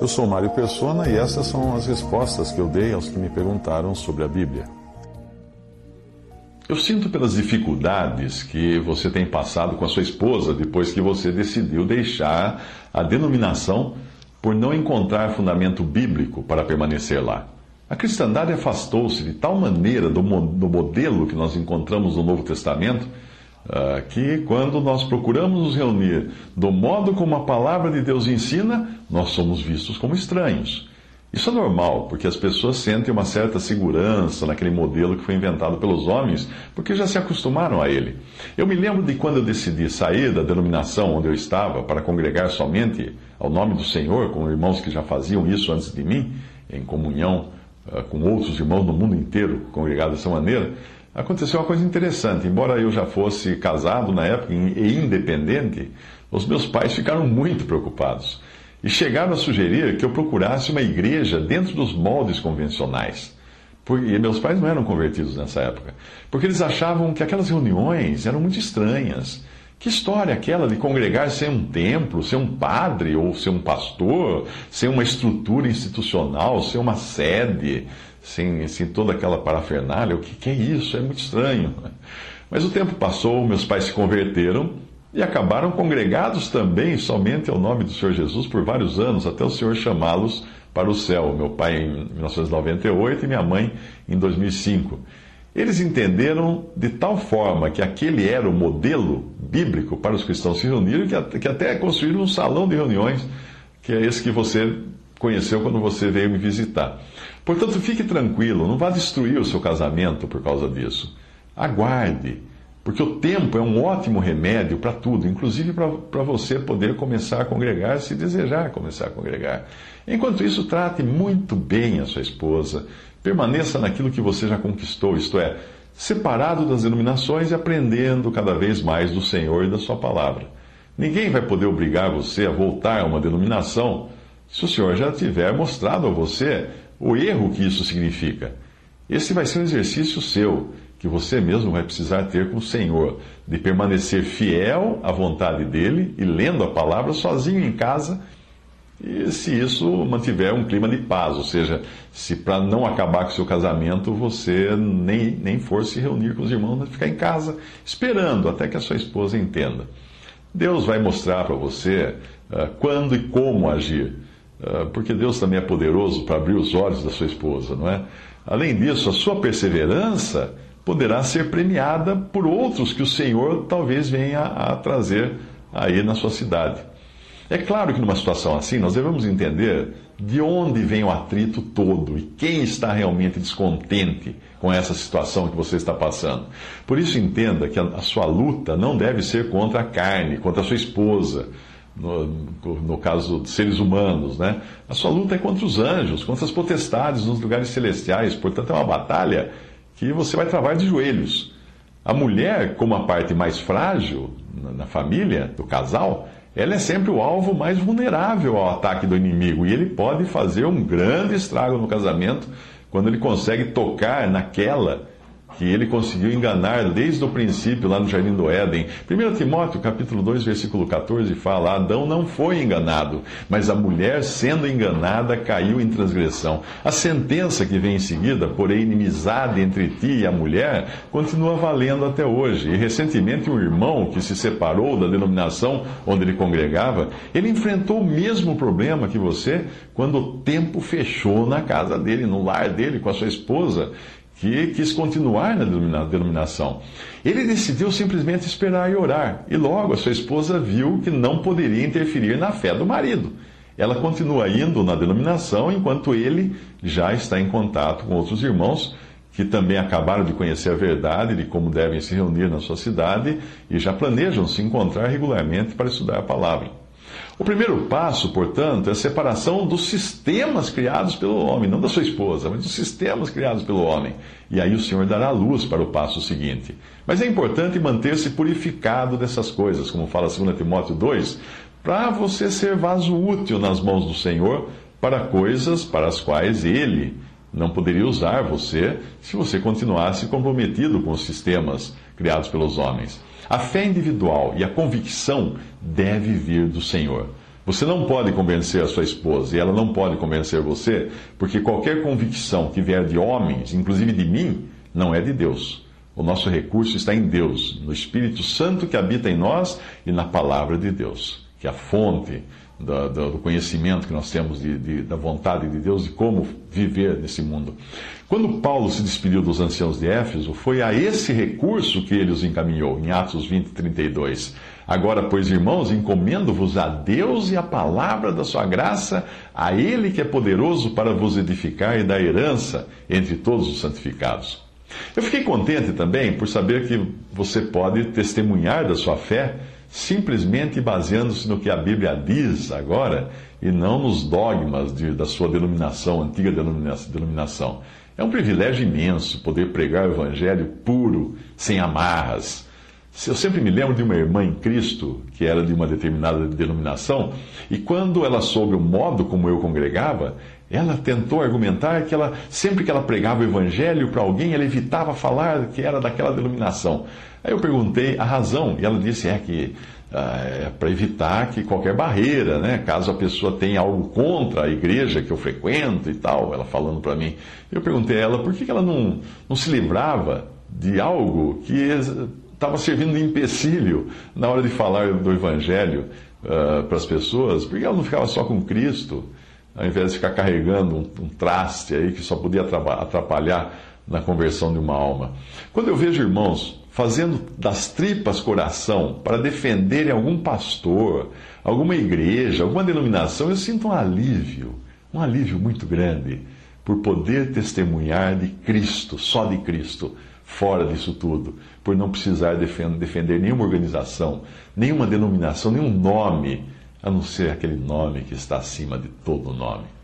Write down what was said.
Eu sou Mário Persona e essas são as respostas que eu dei aos que me perguntaram sobre a Bíblia. Eu sinto pelas dificuldades que você tem passado com a sua esposa depois que você decidiu deixar a denominação por não encontrar fundamento bíblico para permanecer lá. A cristandade afastou-se de tal maneira do, modelo que nós encontramos no Novo Testamento que, quando nós procuramos nos reunir do modo como a palavra de Deus ensina, nós somos vistos como estranhos. Isso é normal, porque as pessoas sentem uma certa segurança naquele modelo que foi inventado pelos homens, porque já se acostumaram a ele. Eu me lembro de quando eu decidi sair da denominação onde eu estava para congregar somente ao nome do Senhor, com irmãos que já faziam isso antes de mim, em comunhão uh, com outros irmãos no mundo inteiro congregados dessa maneira. Aconteceu uma coisa interessante. Embora eu já fosse casado na época e independente, os meus pais ficaram muito preocupados e chegaram a sugerir que eu procurasse uma igreja dentro dos moldes convencionais. Porque meus pais não eram convertidos nessa época, porque eles achavam que aquelas reuniões eram muito estranhas. Que história aquela de congregar sem um templo, sem um padre ou sem um pastor, sem uma estrutura institucional, sem uma sede, sem, sem toda aquela parafernália? O que, que é isso? É muito estranho. Mas o tempo passou, meus pais se converteram e acabaram congregados também somente ao nome do Senhor Jesus por vários anos, até o Senhor chamá-los para o céu. Meu pai em 1998 e minha mãe em 2005. Eles entenderam de tal forma que aquele era o modelo bíblico para os cristãos se reunirem, que até construíram um salão de reuniões, que é esse que você conheceu quando você veio me visitar. Portanto, fique tranquilo, não vá destruir o seu casamento por causa disso. Aguarde porque o tempo é um ótimo remédio para tudo, inclusive para você poder começar a congregar se desejar começar a congregar. Enquanto isso, trate muito bem a sua esposa, permaneça naquilo que você já conquistou, isto é, separado das denominações e aprendendo cada vez mais do Senhor e da Sua palavra. Ninguém vai poder obrigar você a voltar a uma denominação se o Senhor já tiver mostrado a você o erro que isso significa. Esse vai ser um exercício seu que você mesmo vai precisar ter com o Senhor, de permanecer fiel à vontade dele e lendo a palavra sozinho em casa, e se isso mantiver um clima de paz, ou seja, se para não acabar com o seu casamento você nem, nem for se reunir com os irmãos, mas ficar em casa esperando até que a sua esposa entenda. Deus vai mostrar para você uh, quando e como agir, uh, porque Deus também é poderoso para abrir os olhos da sua esposa, não é? Além disso, a sua perseverança poderá ser premiada por outros que o Senhor talvez venha a trazer aí na sua cidade. É claro que numa situação assim, nós devemos entender de onde vem o atrito todo e quem está realmente descontente com essa situação que você está passando. Por isso, entenda que a, sua luta não deve ser contra a carne, contra a sua esposa, no, no, caso de seres humanos, né? A sua luta é contra os anjos, contra as potestades nos lugares celestiais. Portanto, é uma batalha que você vai travar de joelhos. A mulher, como a parte mais frágil na família, do casal, ela é sempre o alvo mais vulnerável ao ataque do inimigo e ele pode fazer um grande estrago no casamento quando ele consegue tocar naquela que ele conseguiu enganar desde o princípio lá no Jardim do Éden. 1 Timóteo capítulo 2, versículo 14 fala: Adão não foi enganado, mas a mulher, sendo enganada, caiu em transgressão. A sentença que vem em seguida, porém inimizade entre ti e a mulher, continua valendo até hoje. E recentemente um irmão que se separou da denominação onde ele congregava, ele enfrentou o mesmo problema que você quando o tempo fechou na casa dele, no lar dele, com a sua esposa que quis continuar na denominação. Ele decidiu simplesmente esperar e orar, e logo a sua esposa viu que não poderia interferir na fé do marido. Ela continua indo na denominação enquanto ele já está em contato com outros irmãos que também acabaram de conhecer a verdade de como devem se reunir na sua cidade e já planejam se encontrar regularmente para estudar a palavra. O primeiro passo, portanto, é a separação dos sistemas criados pelo homem, não da sua esposa, mas dos sistemas criados pelo homem. E aí o Senhor dará luz para o passo seguinte. Mas é importante manter-se purificado dessas coisas, como fala 2 Timóteo 2, para você ser vaso útil nas mãos do Senhor para coisas para as quais Ele não poderia usar você se você continuasse comprometido com os sistemas criados pelos homens. A fé individual e a convicção deve vir do Senhor. Você não pode convencer a sua esposa e ela não pode convencer você, porque qualquer convicção que vier de homens, inclusive de mim, não é de Deus. O nosso recurso está em Deus, no Espírito Santo que habita em nós e na palavra de Deus, que é a fonte do, do, conhecimento que nós temos de, de, da vontade de Deus e como viver nesse mundo. Quando Paulo se despediu dos anciãos de Éfeso, foi a esse recurso que ele os encaminhou, em Atos 20, 32. Agora, pois, irmãos, encomendo-vos a Deus e a palavra da sua graça, a Ele que é poderoso para vos edificar e dar herança entre todos os santificados. Eu fiquei contente também por saber que você pode testemunhar da sua fé simplesmente baseando-se no que a Bíblia diz agora e não nos dogmas de, da sua denominação, antiga denominação. É um privilégio imenso poder pregar o Evangelho puro, sem amarras. Eu sempre me lembro de uma irmã em Cristo, que era de uma determinada denominação, e quando ela soube o modo como eu congregava, ela tentou argumentar que ela, sempre que ela pregava o evangelho para alguém, ela evitava falar que era daquela denominação. Aí eu perguntei a razão, e ela disse é que ah, é para evitar que qualquer barreira, né, caso a pessoa tenha algo contra a igreja que eu frequento e tal, ela falando para mim. Eu perguntei a ela por que ela não, não se livrava de algo que estava servindo de empecilho na hora de falar do evangelho uh, para as pessoas, porque ela não ficava só com Cristo ao invés de ficar carregando um, um traste aí que só podia atrapalhar na conversão de uma alma. Quando eu vejo irmãos fazendo das tripas coração para defenderem algum pastor, alguma igreja, alguma denominação, eu sinto um alívio, um alívio muito grande por poder testemunhar de Cristo, só de Cristo, fora disso tudo, por não precisar defender nenhuma organização, nenhuma denominação, nenhum nome a não ser aquele nome que está acima de todo nome.